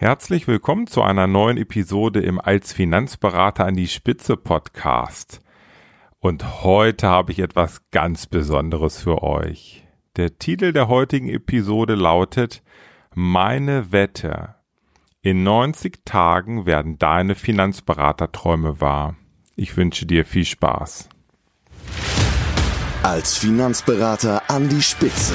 Herzlich willkommen zu einer neuen Episode im Als Finanzberater an die Spitze Podcast. Und heute habe ich etwas ganz Besonderes für euch. Der Titel der heutigen Episode lautet Meine Wette. In 90 Tagen werden deine Finanzberaterträume wahr. Ich wünsche dir viel Spaß. Als Finanzberater an die Spitze.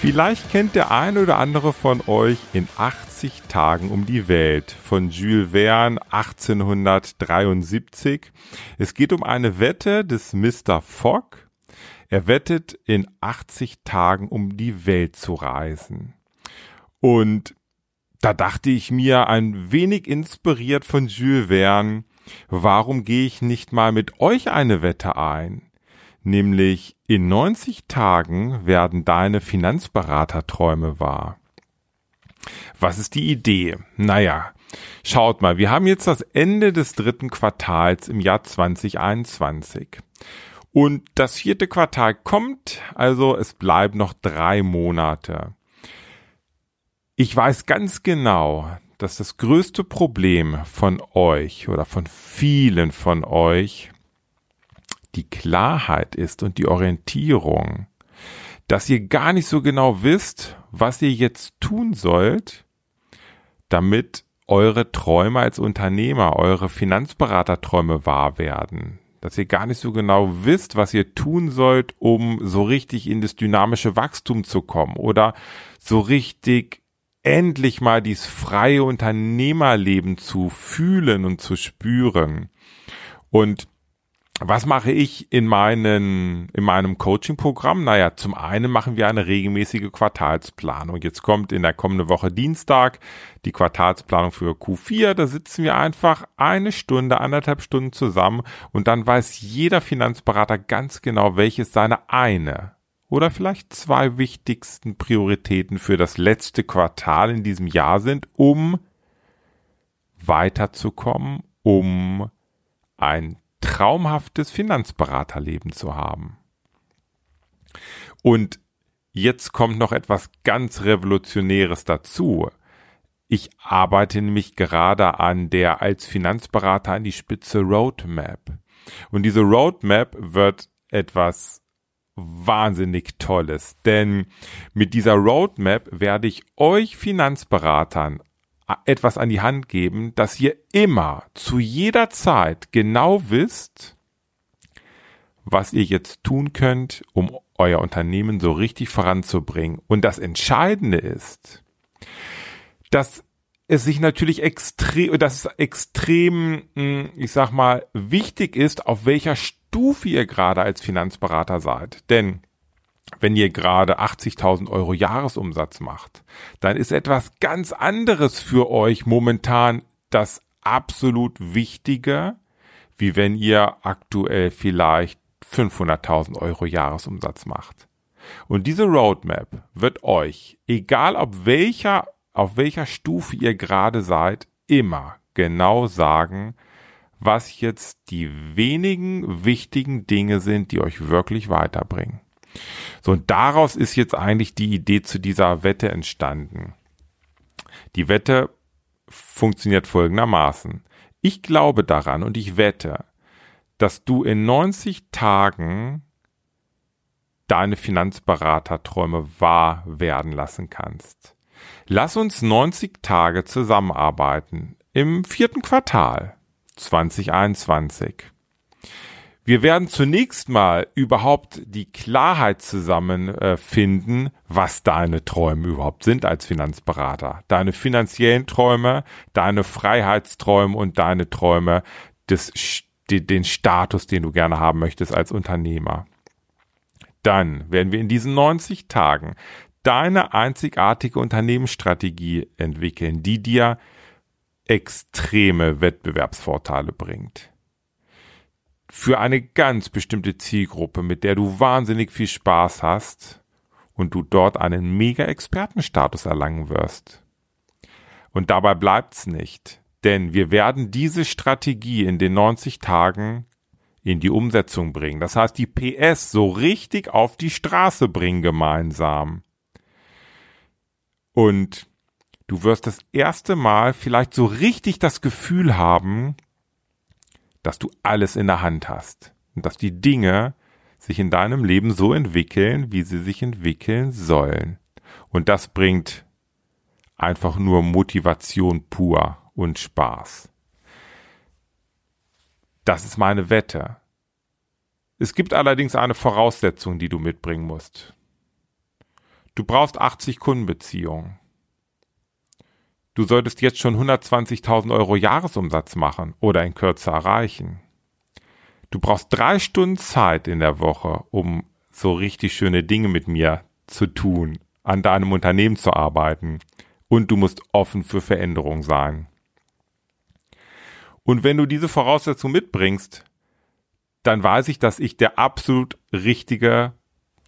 Vielleicht kennt der eine oder andere von euch in 80 Tagen um die Welt von Jules Verne 1873. Es geht um eine Wette des Mr. Fogg. Er wettet in 80 Tagen um die Welt zu reisen. Und da dachte ich mir, ein wenig inspiriert von Jules Verne, warum gehe ich nicht mal mit euch eine Wette ein? Nämlich in 90 Tagen werden deine Finanzberaterträume wahr. Was ist die Idee? Naja, schaut mal, wir haben jetzt das Ende des dritten Quartals im Jahr 2021. Und das vierte Quartal kommt, also es bleiben noch drei Monate. Ich weiß ganz genau, dass das größte Problem von euch oder von vielen von euch die Klarheit ist und die Orientierung, dass ihr gar nicht so genau wisst, was ihr jetzt tun sollt, damit eure Träume als Unternehmer, eure Finanzberaterträume wahr werden. Dass ihr gar nicht so genau wisst, was ihr tun sollt, um so richtig in das dynamische Wachstum zu kommen oder so richtig endlich mal dieses freie Unternehmerleben zu fühlen und zu spüren. Und was mache ich in meinen, in meinem Coaching-Programm? Naja, zum einen machen wir eine regelmäßige Quartalsplanung. Jetzt kommt in der kommenden Woche Dienstag die Quartalsplanung für Q4. Da sitzen wir einfach eine Stunde, anderthalb Stunden zusammen und dann weiß jeder Finanzberater ganz genau, welches seine eine oder vielleicht zwei wichtigsten Prioritäten für das letzte Quartal in diesem Jahr sind, um weiterzukommen, um ein traumhaftes Finanzberaterleben zu haben. Und jetzt kommt noch etwas ganz Revolutionäres dazu. Ich arbeite nämlich gerade an der als Finanzberater an die Spitze Roadmap. Und diese Roadmap wird etwas wahnsinnig Tolles, denn mit dieser Roadmap werde ich euch Finanzberatern etwas an die Hand geben, dass ihr immer zu jeder Zeit genau wisst, was ihr jetzt tun könnt, um euer Unternehmen so richtig voranzubringen. Und das Entscheidende ist, dass es sich natürlich extrem, dass es extrem, hm, ich sag mal, wichtig ist, auf welcher Stufe ihr gerade als Finanzberater seid. Denn wenn ihr gerade 80.000 Euro Jahresumsatz macht, dann ist etwas ganz anderes für euch momentan das absolut Wichtige, wie wenn ihr aktuell vielleicht 500.000 Euro Jahresumsatz macht. Und diese Roadmap wird euch, egal ob welcher, auf welcher Stufe ihr gerade seid, immer genau sagen, was jetzt die wenigen wichtigen Dinge sind, die euch wirklich weiterbringen. So, und daraus ist jetzt eigentlich die Idee zu dieser Wette entstanden. Die Wette funktioniert folgendermaßen. Ich glaube daran und ich wette, dass du in 90 Tagen deine Finanzberaterträume wahr werden lassen kannst. Lass uns 90 Tage zusammenarbeiten im vierten Quartal 2021. Wir werden zunächst mal überhaupt die Klarheit zusammenfinden, äh, was deine Träume überhaupt sind als Finanzberater. Deine finanziellen Träume, deine Freiheitsträume und deine Träume des, den Status, den du gerne haben möchtest als Unternehmer. Dann werden wir in diesen 90 Tagen deine einzigartige Unternehmensstrategie entwickeln, die dir extreme Wettbewerbsvorteile bringt. Für eine ganz bestimmte Zielgruppe, mit der du wahnsinnig viel Spaß hast und du dort einen mega Expertenstatus erlangen wirst. Und dabei bleibt's nicht, denn wir werden diese Strategie in den 90 Tagen in die Umsetzung bringen. Das heißt, die PS so richtig auf die Straße bringen gemeinsam. Und du wirst das erste Mal vielleicht so richtig das Gefühl haben, dass du alles in der Hand hast und dass die Dinge sich in deinem Leben so entwickeln, wie sie sich entwickeln sollen. Und das bringt einfach nur Motivation pur und Spaß. Das ist meine Wette. Es gibt allerdings eine Voraussetzung, die du mitbringen musst. Du brauchst 80 Kundenbeziehungen. Du solltest jetzt schon 120.000 Euro Jahresumsatz machen oder in Kürze erreichen. Du brauchst drei Stunden Zeit in der Woche, um so richtig schöne Dinge mit mir zu tun, an deinem Unternehmen zu arbeiten und du musst offen für Veränderung sein. Und wenn du diese Voraussetzung mitbringst, dann weiß ich, dass ich der absolut richtige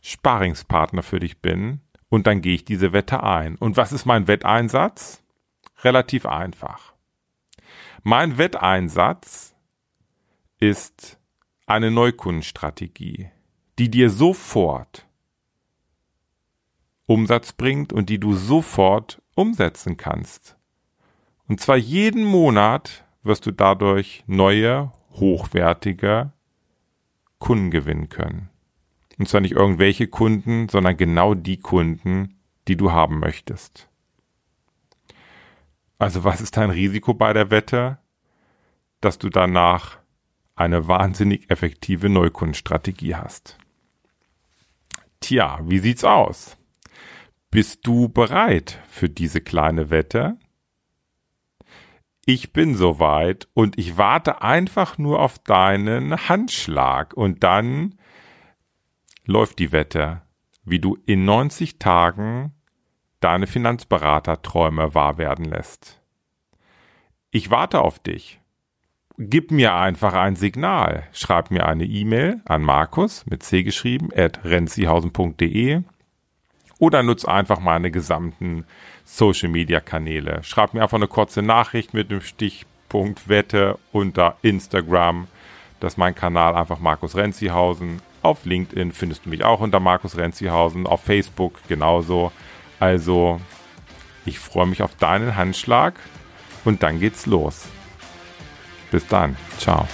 Sparingspartner für dich bin und dann gehe ich diese Wette ein. Und was ist mein Wetteinsatz? Relativ einfach. Mein Wetteinsatz ist eine Neukundenstrategie, die dir sofort Umsatz bringt und die du sofort umsetzen kannst. Und zwar jeden Monat wirst du dadurch neue, hochwertige Kunden gewinnen können. Und zwar nicht irgendwelche Kunden, sondern genau die Kunden, die du haben möchtest. Also was ist dein Risiko bei der Wette? Dass du danach eine wahnsinnig effektive Neukundenstrategie hast. Tja, wie sieht's aus? Bist du bereit für diese kleine Wette? ich bin soweit und ich warte einfach nur auf deinen Handschlag und dann läuft die Wette, wie du in 90 Tagen deine Finanzberaterträume wahr werden lässt. Ich warte auf dich. Gib mir einfach ein Signal. Schreib mir eine E-Mail an Markus mit C geschrieben at renzihausen.de oder nutz einfach meine gesamten Social Media Kanäle. Schreib mir einfach eine kurze Nachricht mit dem Stichpunkt Wette unter Instagram. Das ist mein Kanal, einfach Markus Renzihausen. Auf LinkedIn findest du mich auch unter Markus Renzihausen, auf Facebook genauso. Also, ich freue mich auf deinen Handschlag und dann geht's los. Bis dann. Ciao.